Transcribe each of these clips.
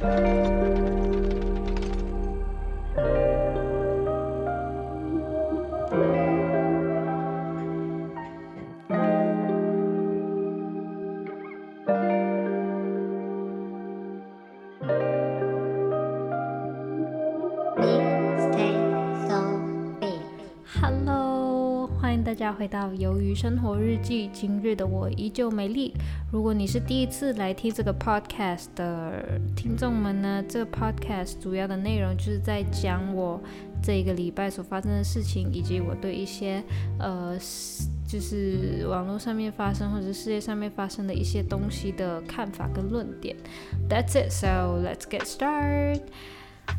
大家回到《鱿鱼生活日记》，今日的我依旧美丽。如果你是第一次来听这个 podcast 的听众们呢，这个 podcast 主要的内容就是在讲我这一个礼拜所发生的事情，以及我对一些呃，就是网络上面发生或者世界上面发生的一些东西的看法跟论点。That's it. So let's get started.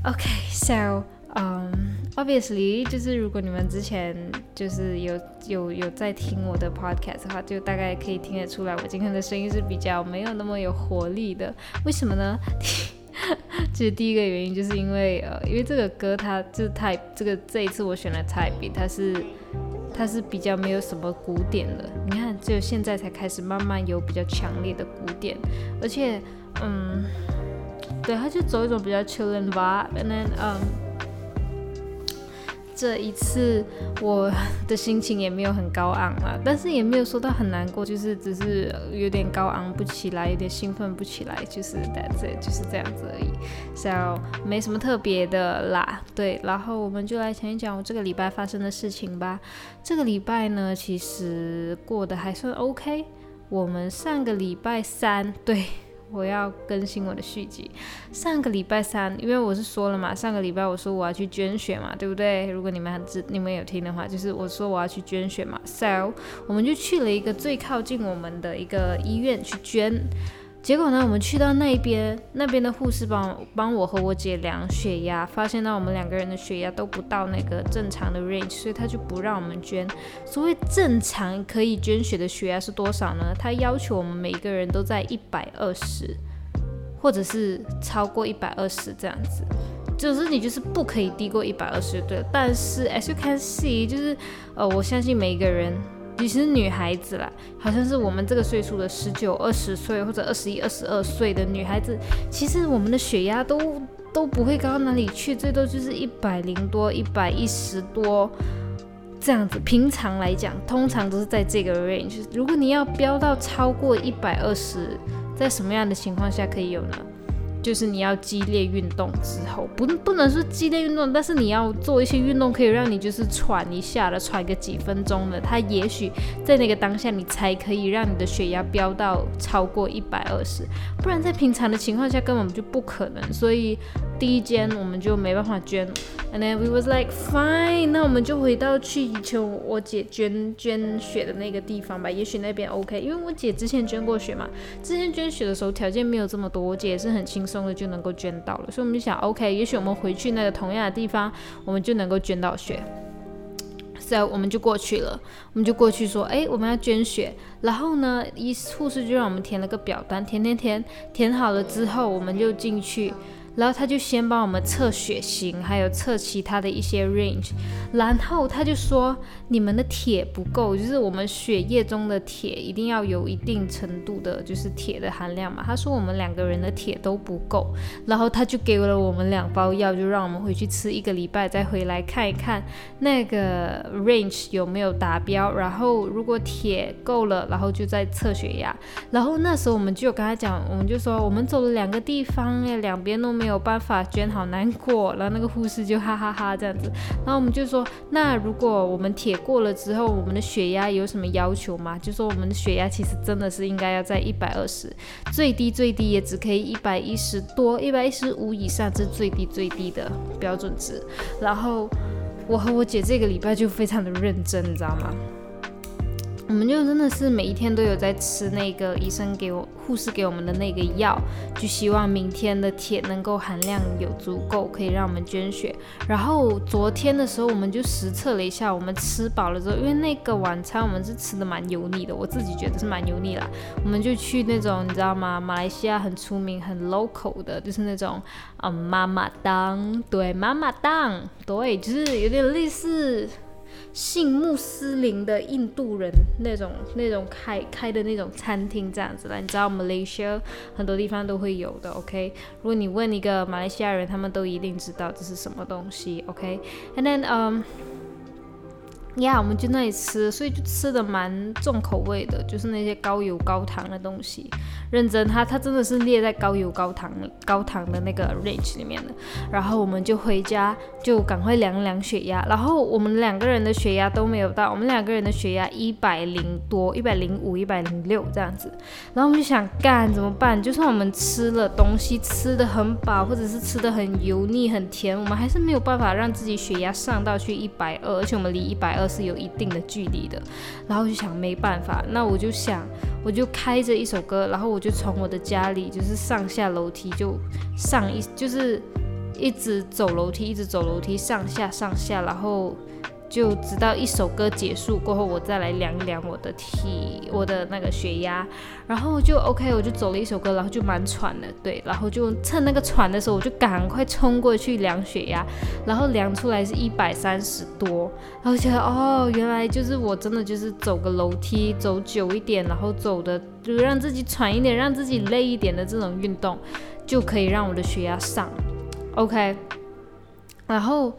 Okay, so. 嗯，obviously，就是如果你们之前就是有有有在听我的 podcast 的话，就大概可以听得出来，我今天的声音是比较没有那么有活力的。为什么呢？其实第一个原因就是因为呃，因为这个歌它就是太这个这一次我选了 type，它是它是比较没有什么鼓点的。你看，只有现在才开始慢慢有比较强烈的鼓点，而且嗯，对，它就走一种比较 chill and vibe，and then 嗯。这一次我的心情也没有很高昂啊，但是也没有说到很难过，就是只是有点高昂不起来，有点兴奋不起来，就是 that's it，就是这样子而已，so 没什么特别的啦。对，然后我们就来讲一讲我这个礼拜发生的事情吧。这个礼拜呢，其实过得还算 OK。我们上个礼拜三，对。我要更新我的续集。上个礼拜三，因为我是说了嘛，上个礼拜我说我要去捐血嘛，对不对？如果你们还知你们有听的话，就是我说我要去捐血嘛，so 我们就去了一个最靠近我们的一个医院去捐。结果呢，我们去到那边，那边的护士帮帮我和我姐量血压，发现到我们两个人的血压都不到那个正常的 range，所以他就不让我们捐。所谓正常可以捐血的血压是多少呢？他要求我们每个人都在一百二十，或者是超过一百二十这样子，就是你就是不可以低过一百二十，对。但是 as you can see，就是呃，我相信每一个人。其实女孩子啦，好像是我们这个岁数的十九、二十岁或者二十一、二十二岁的女孩子，其实我们的血压都都不会高到哪里去，最多就是一百零多、一百一十多这样子。平常来讲，通常都是在这个 range。如果你要飙到超过一百二十，在什么样的情况下可以有呢？就是你要激烈运动之后，不不能说激烈运动，但是你要做一些运动，可以让你就是喘一下的，喘个几分钟的，它也许在那个当下你才可以让你的血压飙到超过一百二十，不然在平常的情况下根本就不可能。所以第一间我们就没办法捐，and then we was like fine，那我们就回到去以前我姐捐捐血的那个地方吧，也许那边 OK，因为我姐之前捐过血嘛，之前捐血的时候条件没有这么多，我姐也是很轻松。的就能够捐到了，所以我们就想，OK，也许我们回去那个同样的地方，我们就能够捐到血。所以我们就过去了，我们就过去说，哎，我们要捐血。然后呢，医护士就让我们填了个表单，填填填，填好了之后，我们就进去。然后他就先帮我们测血型，还有测其他的一些 range，然后他就说你们的铁不够，就是我们血液中的铁一定要有一定程度的，就是铁的含量嘛。他说我们两个人的铁都不够，然后他就给了我们两包药，就让我们回去吃一个礼拜，再回来看一看那个 range 有没有达标。然后如果铁够了，然后就再测血压。然后那时候我们就跟他讲，我们就说我们走了两个地方，哎，两边都没有。办法捐，好难过。然后那个护士就哈哈哈这样子。然后我们就说，那如果我们铁过了之后，我们的血压有什么要求吗？就说我们的血压其实真的是应该要在一百二十，最低最低也只可以一百一十多，一百一十五以上是最低最低的标准值。然后我和我姐这个礼拜就非常的认真，你知道吗？我们就真的是每一天都有在吃那个医生给我、护士给我们的那个药，就希望明天的铁能够含量有足够，可以让我们捐血。然后昨天的时候，我们就实测了一下，我们吃饱了之后，因为那个晚餐我们是吃的蛮油腻的，我自己觉得是蛮油腻啦。我们就去那种你知道吗？马来西亚很出名、很 local 的，就是那种啊妈妈档，对妈妈档，对，就是有点类似。信穆斯林的印度人那种那种开开的那种餐厅这样子了。你知道马来西亚很多地方都会有的，OK？如果你问一个马来西亚人，他们都一定知道这是什么东西，OK？And then，嗯。呀，我们就那里吃，所以就吃的蛮重口味的，就是那些高油高糖的东西。认真，它它真的是列在高油高糖高糖的那个 range 里面的。然后我们就回家，就赶快量量血压。然后我们两个人的血压都没有到，我们两个人的血压一百零多，一百零五，一百零六这样子。然后我们就想干怎么办？就算我们吃了东西吃的很饱，或者是吃的很油腻很甜，我们还是没有办法让自己血压上到去一百二，而且我们离一百二。是有一定的距离的，然后就想没办法，那我就想，我就开着一首歌，然后我就从我的家里就是上下楼梯就上一就是一直走楼梯，一直走楼梯上下上下，然后。就直到一首歌结束过后，我再来量一量我的体，我的那个血压，然后就 OK，我就走了一首歌，然后就蛮喘的，对，然后就趁那个喘的时候，我就赶快冲过去量血压，然后量出来是一百三十多，然后觉得哦，原来就是我真的就是走个楼梯走久一点，然后走的就让自己喘一点，让自己累一点的这种运动，就可以让我的血压上，OK，然后。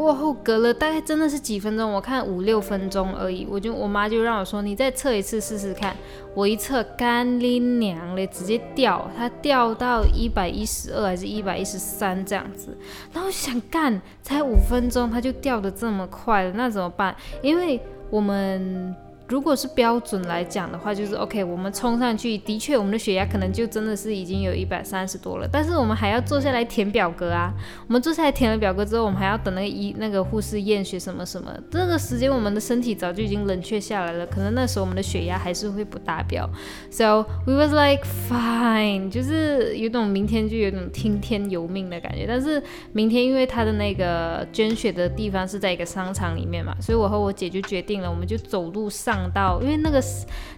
过后隔了大概真的是几分钟，我看五六分钟而已，我就我妈就让我说你再测一次试试看。我一测干拎娘嘞，直接掉，它掉到一百一十二还是一百一十三这样子。然后想干，才五分钟它就掉的这么快了，那怎么办？因为我们。如果是标准来讲的话，就是 OK，我们冲上去，的确我们的血压可能就真的是已经有一百三十多了。但是我们还要坐下来填表格啊。我们坐下来填了表格之后，我们还要等那个医那个护士验血什么什么。这个时间我们的身体早就已经冷却下来了，可能那时候我们的血压还是会不达标。So we was like fine，就是有种明天就有种听天由命的感觉。但是明天因为他的那个捐血的地方是在一个商场里面嘛，所以我和我姐就决定了，我们就走路上。到，因为那个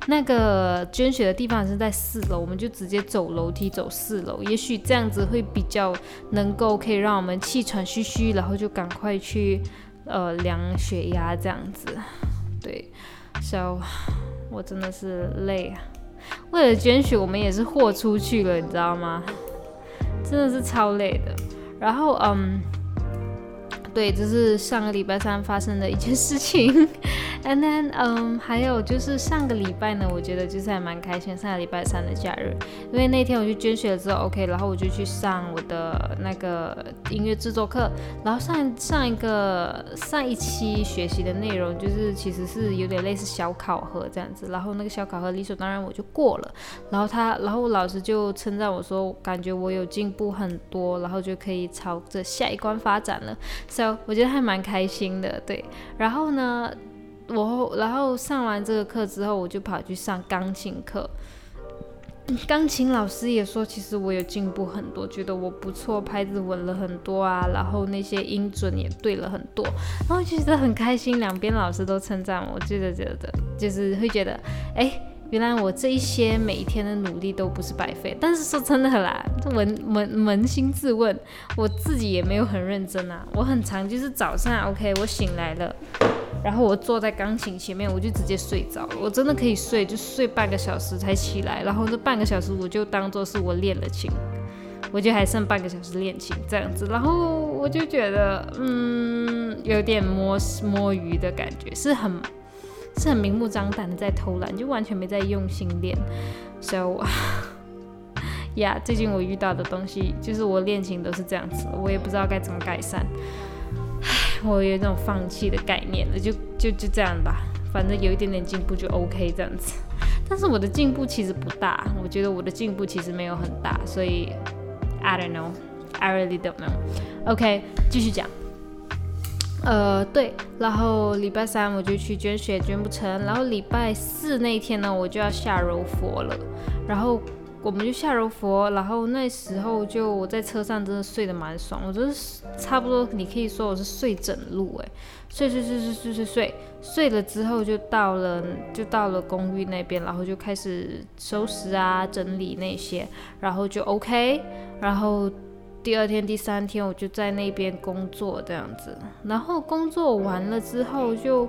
那个捐血的地方是在四楼，我们就直接走楼梯走四楼，也许这样子会比较能够可以让我们气喘吁吁，然后就赶快去呃量血压这样子。对，so 我真的是累啊，为了捐血我们也是豁出去了，你知道吗？真的是超累的。然后嗯，对，这是上个礼拜三发生的一件事情。And then，嗯，还有就是上个礼拜呢，我觉得就是还蛮开心。上个礼拜三的假日，因为那天我去捐血了之后，OK，然后我就去上我的那个音乐制作课。然后上上一个上一期学习的内容，就是其实是有点类似小考核这样子。然后那个小考核理所当然我就过了。然后他，然后老师就称赞我说，感觉我有进步很多，然后就可以朝着下一关发展了。So，我觉得还蛮开心的，对。然后呢？我然后上完这个课之后，我就跑去上钢琴课。钢琴老师也说，其实我有进步很多，觉得我不错，拍子稳了很多啊，然后那些音准也对了很多，然后就觉得很开心。两边老师都称赞我，觉得觉得就是会觉得，哎，原来我这一些每一天的努力都不是白费。但是说真的啦，扪扪扪心自问，我自己也没有很认真啊。我很常就是早上 OK，我醒来了。然后我坐在钢琴前面，我就直接睡着。我真的可以睡，就睡半个小时才起来。然后这半个小时我就当做是我练了琴，我就还剩半个小时练琴这样子。然后我就觉得，嗯，有点摸摸鱼的感觉，是很是很明目张胆的在偷懒，就完全没在用心练。So，呀，最近我遇到的东西就是我练琴都是这样子，我也不知道该怎么改善。我有那种放弃的概念了，就就就这样吧，反正有一点点进步就 OK 这样子。但是我的进步其实不大，我觉得我的进步其实没有很大，所以 I don't know, I really don't know. OK，继续讲。呃，对，然后礼拜三我就去捐血，捐不成。然后礼拜四那天呢，我就要下柔佛了，然后。我们就下柔佛，然后那时候就我在车上真的睡得蛮爽，我就是差不多，你可以说我是睡整路哎，睡睡睡睡睡睡睡，睡了之后就到了就到了公寓那边，然后就开始收拾啊整理那些，然后就 OK，然后第二天、第三天我就在那边工作这样子，然后工作完了之后就。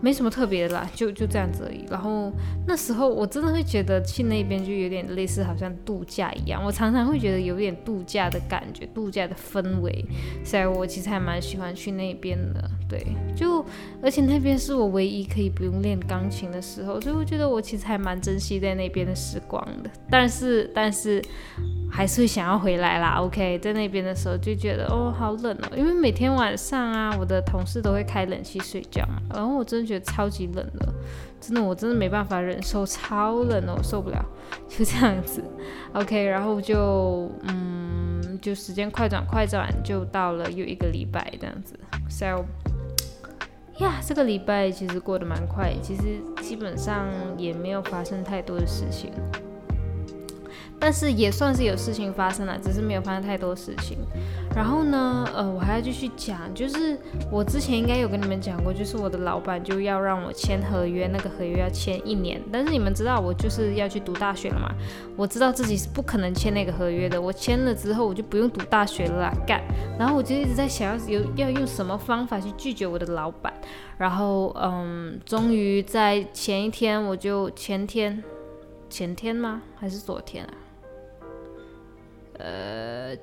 没什么特别的啦，就就这样子而已。然后那时候我真的会觉得去那边就有点类似好像度假一样，我常常会觉得有点度假的感觉，度假的氛围。所以，我其实还蛮喜欢去那边的。对，就而且那边是我唯一可以不用练钢琴的时候，所以我觉得我其实还蛮珍惜在那边的时光的。但是，但是。还是想要回来啦，OK，那边的时候就觉得哦好冷哦，因为每天晚上啊，我的同事都会开冷气睡觉嘛，然后我真的觉得超级冷的，真的我真的没办法忍受超冷哦，受不了，就这样子，OK，然后就嗯，就时间快转快转，就到了又一个礼拜这样子，So，呀，这个礼拜其实过得蛮快，其实基本上也没有发生太多的事情。但是也算是有事情发生了，只是没有发生太多事情。然后呢，呃，我还要继续讲，就是我之前应该有跟你们讲过，就是我的老板就要让我签合约，那个合约要签一年。但是你们知道我就是要去读大学了嘛？我知道自己是不可能签那个合约的。我签了之后，我就不用读大学了，干。然后我就一直在想要有要用什么方法去拒绝我的老板。然后，嗯，终于在前一天，我就前天，前天吗？还是昨天啊？呃，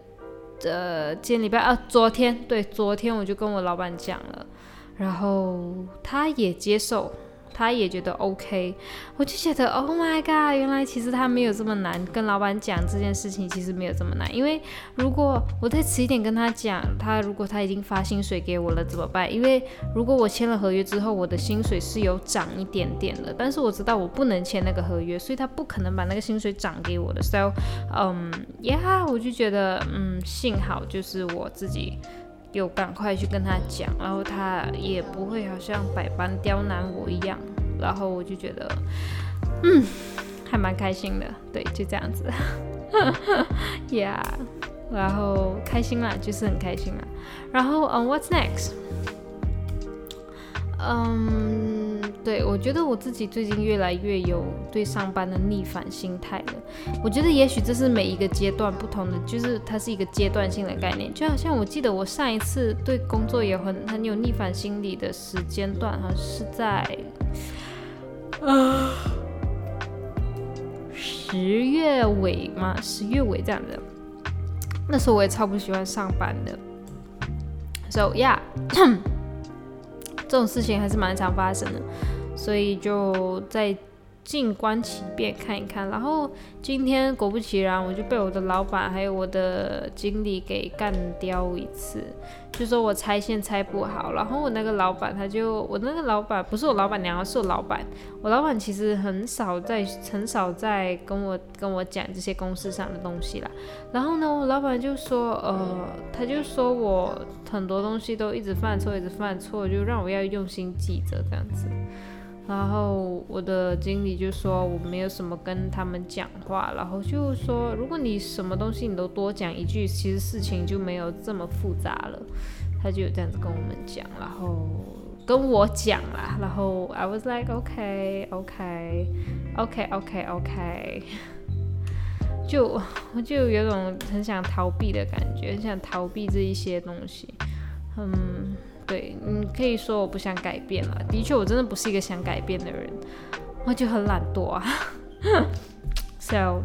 呃，今天礼拜啊，昨天对，昨天我就跟我老板讲了，然后他也接受。他也觉得 OK，我就觉得 Oh my God，原来其实他没有这么难。跟老板讲这件事情其实没有这么难，因为如果我再迟一点跟他讲，他如果他已经发薪水给我了怎么办？因为如果我签了合约之后，我的薪水是有涨一点点的，但是我知道我不能签那个合约，所以他不可能把那个薪水涨给我的。So，嗯，Yeah，我就觉得，嗯，幸好就是我自己。有赶快去跟他讲，然后他也不会好像百般刁难我一样，然后我就觉得，嗯，还蛮开心的，对，就这样子，Yeah，然后开心啦，就是很开心啦，然后嗯，What's next？嗯。对，我觉得我自己最近越来越有对上班的逆反心态了。我觉得也许这是每一个阶段不同的，就是它是一个阶段性的概念。就好像我记得我上一次对工作也很很有逆反心理的时间段，好像，是在啊十月尾嘛，十月尾这样的。那时候我也超不喜欢上班的。So yeah。这种事情还是蛮常发生的，所以就在。静观其变，看一看。然后今天果不其然，我就被我的老板还有我的经理给干掉一次，就说我拆线拆不好。然后我那个老板他就，我那个老板不是我老板娘，是我老板。我老板其实很少在很少在跟我跟我讲这些公司上的东西啦。然后呢，我老板就说，呃，他就说我很多东西都一直犯错，一直犯错，就让我要用心记着这样子。然后我的经理就说我没有什么跟他们讲话，然后就说如果你什么东西你都多讲一句，其实事情就没有这么复杂了。他就这样子跟我们讲，然后跟我讲啦，然后 I was like OK OK OK OK OK，就我就有种很想逃避的感觉，很想逃避这一些东西，嗯。对，你可以说我不想改变了。的确，我真的不是一个想改变的人，我就很懒惰啊。So，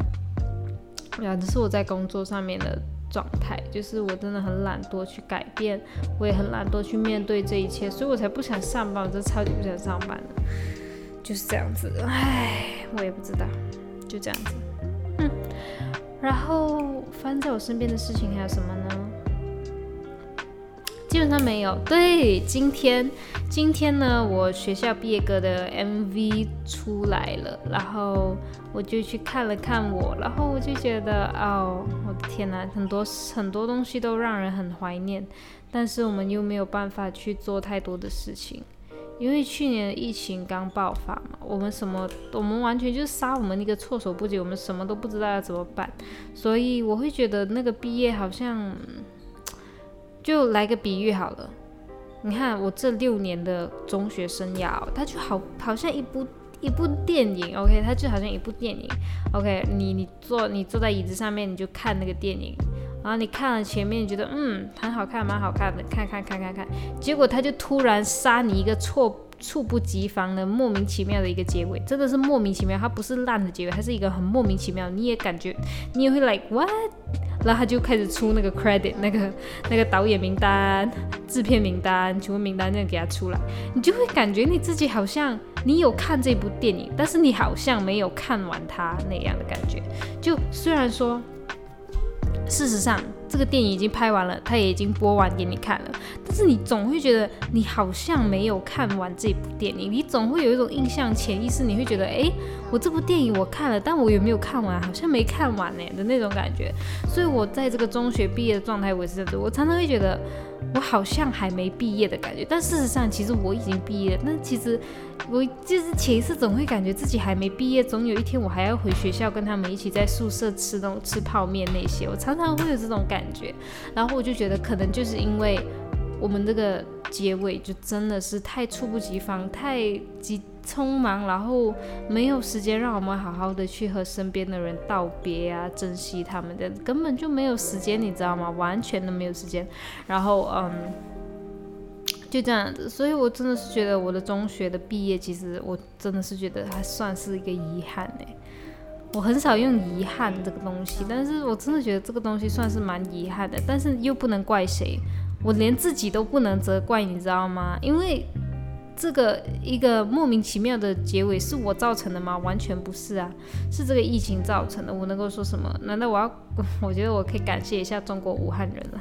呀，这是我在工作上面的状态，就是我真的很懒惰去改变，我也很懒惰去面对这一切，所以我才不想上班，我真的超级不想上班的，就是这样子。唉，我也不知道，就这样子。嗯，然后发生在我身边的事情还有什么呢？基本上没有。对，今天今天呢，我学校毕业歌的 MV 出来了，然后我就去看了看我，然后我就觉得，哦，我的天呐，很多很多东西都让人很怀念，但是我们又没有办法去做太多的事情，因为去年疫情刚爆发嘛，我们什么，我们完全就是杀我们一个措手不及，我们什么都不知道要怎么办，所以我会觉得那个毕业好像。就来个比喻好了，你看我这六年的中学生涯，它就好好像一部一部电影，OK，它就好像一部电影，OK，你你坐你坐在椅子上面，你就看那个电影，然后你看了前面，觉得嗯很好看，蛮好看的，看看看看看，结果他就突然杀你一个错猝不及防的莫名其妙的一个结尾，真的是莫名其妙，它不是烂的结尾，它是一个很莫名其妙，你也感觉你也会 like what，然后他就开始出那个 credit 那个那个导演名单、制片名单、请问名单那个给他出来，你就会感觉你自己好像你有看这部电影，但是你好像没有看完它那样的感觉，就虽然说。事实上，这个电影已经拍完了，它也已经播完给你看了。但是你总会觉得你好像没有看完这部电影，你总会有一种印象潜意识，你会觉得，哎，我这部电影我看了，但我有没有看完？好像没看完呢的那种感觉。所以我在这个中学毕业的状态，我是这样子，我常常会觉得。我好像还没毕业的感觉，但事实上，其实我已经毕业了。但其实，我就是前一次总会感觉自己还没毕业，总有一天我还要回学校跟他们一起在宿舍吃那种吃泡面那些。我常常会有这种感觉，然后我就觉得可能就是因为。我们这个结尾就真的是太猝不及防，太急匆忙，然后没有时间让我们好好的去和身边的人道别啊，珍惜他们的，根本就没有时间，你知道吗？完全都没有时间。然后，嗯，就这样子，所以我真的是觉得我的中学的毕业，其实我真的是觉得还算是一个遗憾呢。我很少用遗憾这个东西，但是我真的觉得这个东西算是蛮遗憾的，但是又不能怪谁。我连自己都不能责怪，你知道吗？因为这个一个莫名其妙的结尾是我造成的吗？完全不是啊，是这个疫情造成的。我能够说什么？难道我要？我觉得我可以感谢一下中国武汉人了，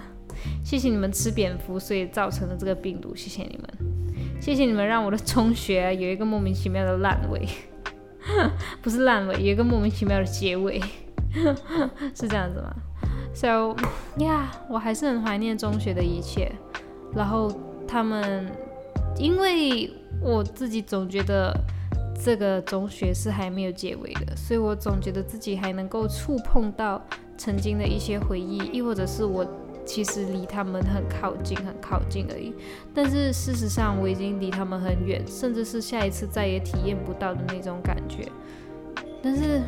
谢谢你们吃蝙蝠，所以造成了这个病毒。谢谢你们，谢谢你们让我的中学有一个莫名其妙的烂尾，不是烂尾，有一个莫名其妙的结尾，是这样子吗？So yeah，我还是很怀念中学的一切。然后他们，因为我自己总觉得这个中学是还没有结尾的，所以我总觉得自己还能够触碰到曾经的一些回忆，亦或者是我其实离他们很靠近，很靠近而已。但是事实上，我已经离他们很远，甚至是下一次再也体验不到的那种感觉。但是，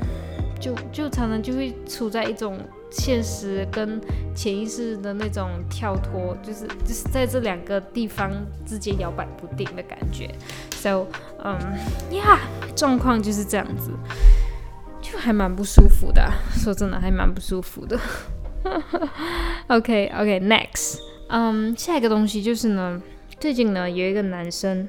就就常常就会处在一种。现实跟潜意识的那种跳脱，就是就是在这两个地方之间摇摆不定的感觉。So，嗯呀，状况就是这样子，就还蛮不舒服的。说真的，还蛮不舒服的。OK，OK，Next，嗯，下一个东西就是呢，最近呢有一个男生，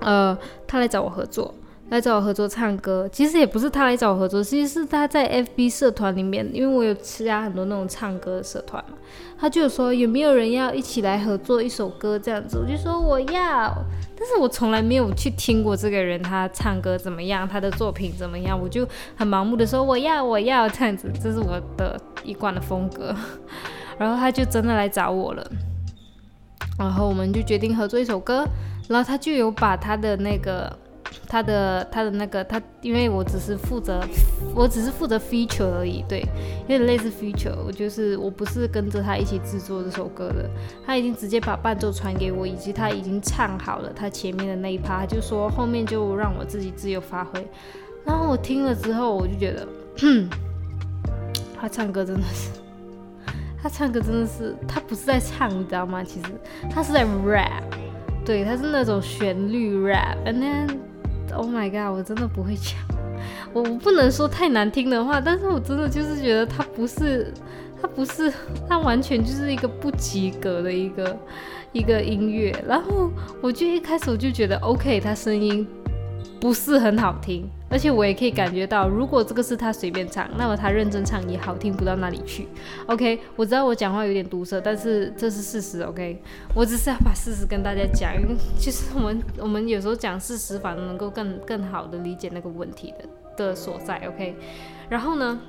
呃，他来找我合作。来找我合作唱歌，其实也不是他来找我合作，其实是他在 FB 社团里面，因为我有参加很多那种唱歌的社团嘛，他就说有没有人要一起来合作一首歌这样子，我就说我要，但是我从来没有去听过这个人他唱歌怎么样，他的作品怎么样，我就很盲目的说我要我要这样子，这是我的一贯的风格，然后他就真的来找我了，然后我们就决定合作一首歌，然后他就有把他的那个。他的他的那个他，因为我只是负责，我只是负责 feature 而已，对，有点类似 feature，我就是我不是跟着他一起制作这首歌的，他已经直接把伴奏传给我，以及他已经唱好了他前面的那一趴，就说后面就让我自己自由发挥。然后我听了之后，我就觉得，他唱歌真的是，他唱歌真的是，他不是在唱，你知道吗？其实他是在 rap，对，他是那种旋律 rap，and then。Oh my god！我真的不会讲，我我不能说太难听的话，但是我真的就是觉得他不是，他不是，他完全就是一个不及格的一个一个音乐。然后我就一开始我就觉得 OK，他声音。不是很好听，而且我也可以感觉到，如果这个是他随便唱，那么他认真唱也好听不到哪里去。OK，我知道我讲话有点毒舌，但是这是事实。OK，我只是要把事实跟大家讲，因为其实我们我们有时候讲事实，反而能够更更好的理解那个问题的的所在。OK，然后呢？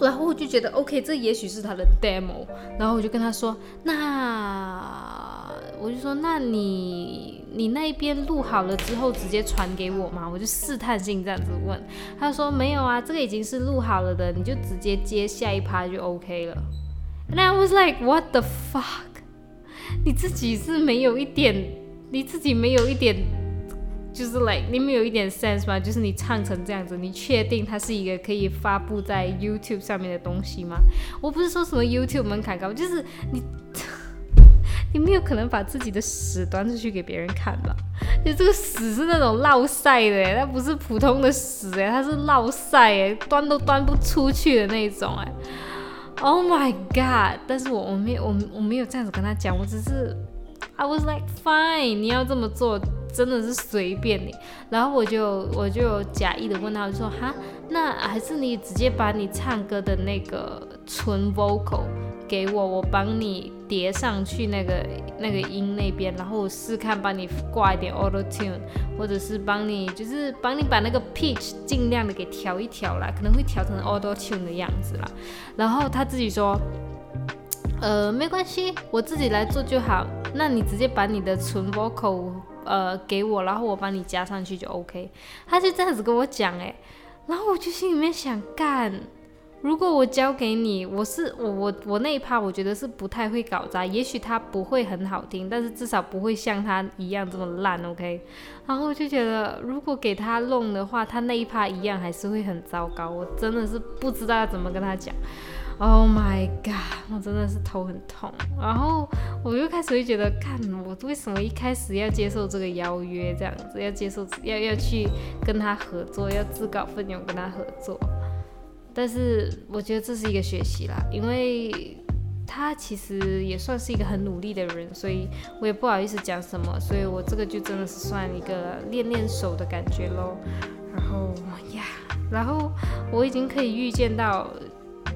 然后我就觉得 OK，这也许是他的 demo。然后我就跟他说：“那我就说，那你你那边录好了之后直接传给我嘛？”我就试探性这样子问。他说：“没有啊，这个已经是录好了的，你就直接接下一趴就 OK 了。” And I was like, "What the fuck？你自己是没有一点，你自己没有一点就是 like 你们有一点 sense 吗？就是你唱成这样子，你确定它是一个可以发布在 YouTube 上面的东西吗？我不是说什么 YouTube 门槛高，就是你你没有可能把自己的屎端出去给别人看吧？就这个屎是那种落晒的，它不是普通的屎哎，它是落晒哎，端都端不出去的那种哎。Oh my god！但是我我没有我我没有这样子跟他讲，我只是 I was like fine，你要这么做。真的是随便你，然后我就我就假意的问他，我就说哈，那还是你直接把你唱歌的那个纯 vocal 给我，我帮你叠上去那个那个音那边，然后我试看帮你挂一点 auto tune，或者是帮你就是帮你把那个 pitch 尽量的给调一调啦，可能会调成 auto tune 的样子啦。然后他自己说，呃，没关系，我自己来做就好。那你直接把你的纯 vocal。呃，给我，然后我帮你加上去就 OK。他就这样子跟我讲，哎，然后我就心里面想，干，如果我交给你，我是我我我那一趴，我觉得是不太会搞砸，也许他不会很好听，但是至少不会像他一样这么烂，OK。然后我就觉得，如果给他弄的话，他那一趴一样还是会很糟糕，我真的是不知道要怎么跟他讲。Oh my god！我真的是头很痛，然后我就开始会觉得，看我为什么一开始要接受这个邀约，这样子要接受要要去跟他合作，要自告奋勇跟他合作。但是我觉得这是一个学习啦，因为他其实也算是一个很努力的人，所以我也不好意思讲什么，所以我这个就真的是算一个练练手的感觉喽。然后呀，然后我已经可以预见到。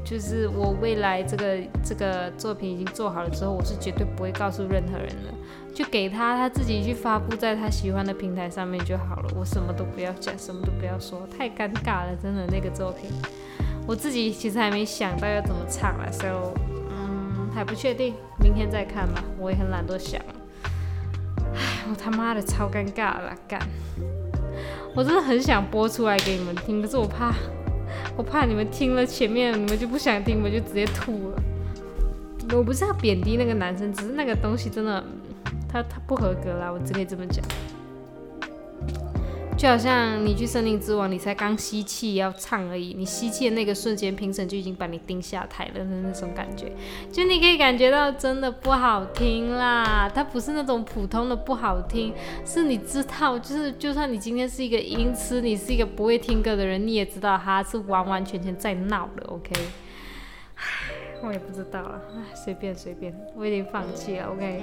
就是我未来这个这个作品已经做好了之后，我是绝对不会告诉任何人的，就给他他自己去发布在他喜欢的平台上面就好了。我什么都不要讲，什么都不要说，太尴尬了，真的那个作品，我自己其实还没想到要怎么唱了，so 嗯还不确定，明天再看吧。我也很懒得想，唉，我他妈的超尴尬了，干，我真的很想播出来给你们听，可是我怕。我怕你们听了前面，你们就不想听，我就直接吐了。我不是要贬低那个男生，只是那个东西真的，他他不合格啦，我只可以这么讲。就好像你去森林之王，你才刚吸气要唱而已，你吸气的那个瞬间，评审就已经把你盯下台了的那种感觉，就你可以感觉到真的不好听啦。它不是那种普通的不好听，是你知道，就是就算你今天是一个音痴，你是一个不会听歌的人，你也知道他是完完全全在闹的。OK，我也不知道了，唉，随便随便，我已经放弃了。OK。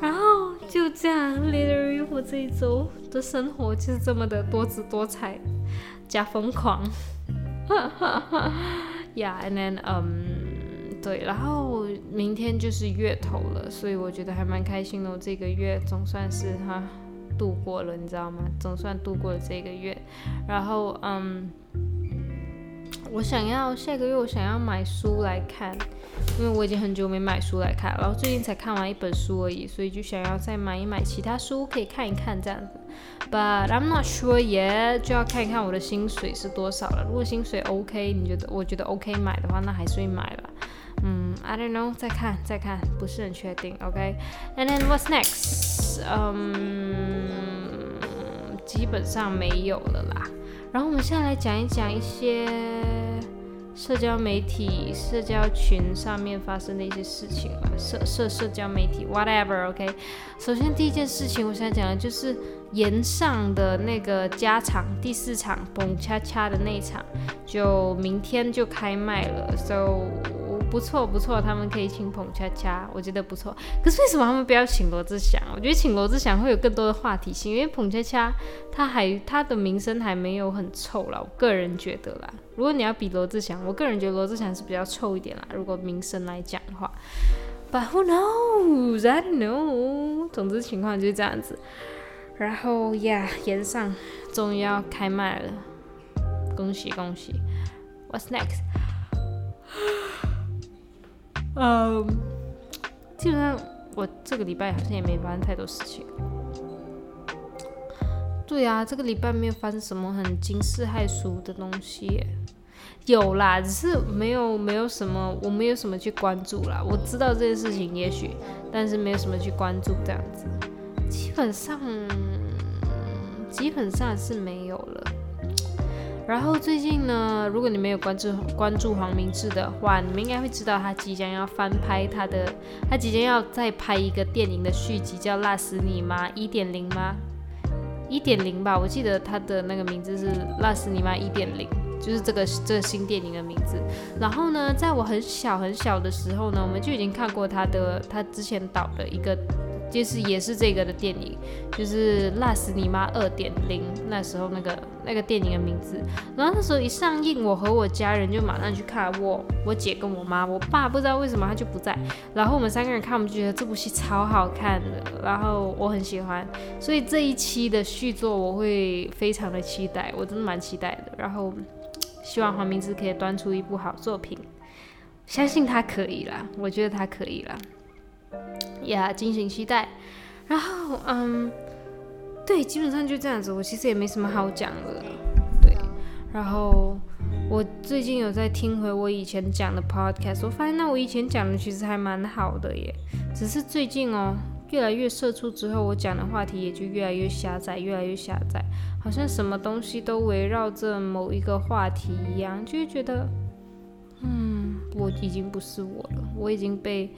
然后就这样，literally 我这一周的生活就是这么的多姿多彩加疯狂，哈哈哈。Yeah，and then，嗯，对，然后明天就是月头了，所以我觉得还蛮开心的。我这个月总算是哈度过了，你知道吗？总算度过了这个月。然后，嗯。我想要下个月，我想要买书来看，因为我已经很久没买书来看，然后最近才看完一本书而已，所以就想要再买一买其他书可以看一看这样子。But I'm not sure yet，就要看一看我的薪水是多少了。如果薪水 OK，你觉得我觉得 OK 买的话，那还是会买吧。嗯，I don't know，再看再看，不是很确定。OK，and then what's next？嗯，基本上没有了啦。然后我们现在来讲一讲一些社交媒体、社交群上面发生的一些事情吧。社社社交媒体，whatever，OK。首先第一件事情，我想讲的就是延上的那个加场第四场蹦恰恰的那场，就明天就开卖了，so。不错不错，他们可以请彭恰恰，我觉得不错。可是为什么他们不要请罗志祥？我觉得请罗志祥会有更多的话题性，因为彭恰恰他还他的名声还没有很臭啦，我个人觉得啦。如果你要比罗志祥，我个人觉得罗志祥是比较臭一点啦。如果名声来讲的话，But who knows? I don't know。总之情况就是这样子。然后呀，岩上终于要开麦了，恭喜恭喜。What's next? 嗯，基本上我这个礼拜好像也没发生太多事情。对啊，这个礼拜没有发生什么很惊世骇俗的东西。有啦，只是没有没有什么，我没有什么去关注啦。我知道这件事情，也许，但是没有什么去关注这样子。基本上基本上是没有了。然后最近呢，如果你没有关注关注黄明志的话，你们应该会知道他即将要翻拍他的，他即将要再拍一个电影的续集，叫《辣死你妈》一点零吗？一点零吧，我记得他的那个名字是《辣死你妈》一点零，就是这个这个新电影的名字。然后呢，在我很小很小的时候呢，我们就已经看过他的他之前导的一个。就是也是这个的电影，就是《辣死你妈二点零》那时候那个那个电影的名字。然后那时候一上映，我和我家人就马上去看。我我姐跟我妈，我爸不知道为什么他就不在。然后我们三个人看，我们就觉得这部戏超好看的，然后我很喜欢。所以这一期的续作我会非常的期待，我真的蛮期待的。然后希望黄明志可以端出一部好作品，相信他可以啦，我觉得他可以啦。呀，敬请期待。然后，嗯，对，基本上就这样子。我其实也没什么好讲的，对。然后，我最近有在听回我以前讲的 podcast，我发现那我以前讲的其实还蛮好的耶。只是最近哦，越来越社畜之后，我讲的话题也就越来越狭窄，越来越狭窄，好像什么东西都围绕着某一个话题一样，就会觉得，嗯，我已经不是我了，我已经被。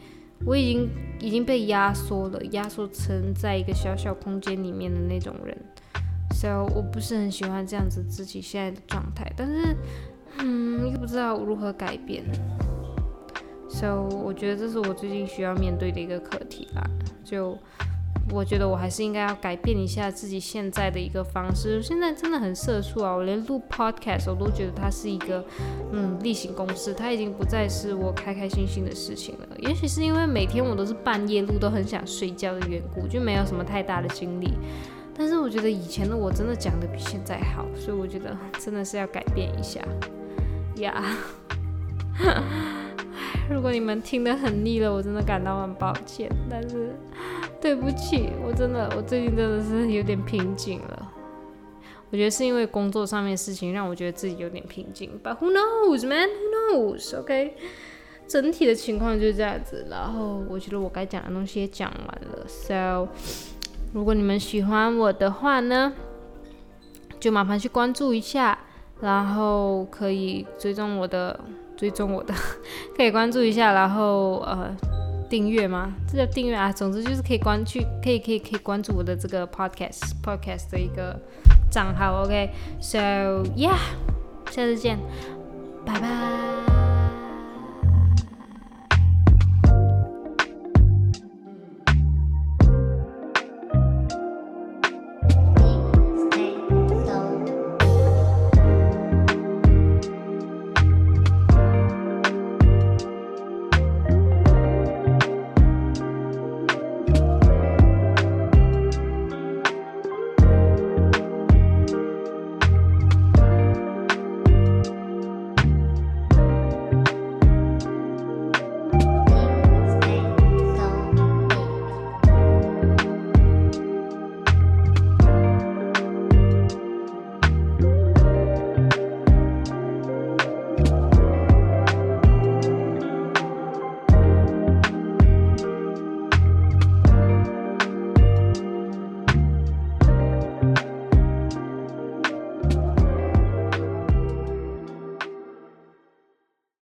我已经已经被压缩了，压缩成在一个小小空间里面的那种人，所以我不是很喜欢这样子自己现在的状态，但是，嗯，又不知道如何改变，所以我觉得这是我最近需要面对的一个课题啦，就。我觉得我还是应该要改变一下自己现在的一个方式。现在真的很社畜啊！我连录 podcast 我都觉得它是一个嗯例行公事，它已经不再是我开开心心的事情了。也许是因为每天我都是半夜录，都很想睡觉的缘故，就没有什么太大的精力。但是我觉得以前的我真的讲的比现在好，所以我觉得真的是要改变一下呀。如果你们听得很腻了，我真的感到很抱歉，但是。对不起，我真的，我最近真的是有点瓶颈了。我觉得是因为工作上面的事情让我觉得自己有点瓶颈。But who knows, man? Who knows? OK，整体的情况就是这样子。然后我觉得我该讲的东西也讲完了。So，如果你们喜欢我的话呢，就麻烦去关注一下，然后可以追踪我的，追踪我的，可以关注一下，然后呃。订阅吗？这叫订阅啊！总之就是可以关去，可以可以可以关注我的这个 podcast podcast 的一个账号。OK，so yeah，下次见，拜拜。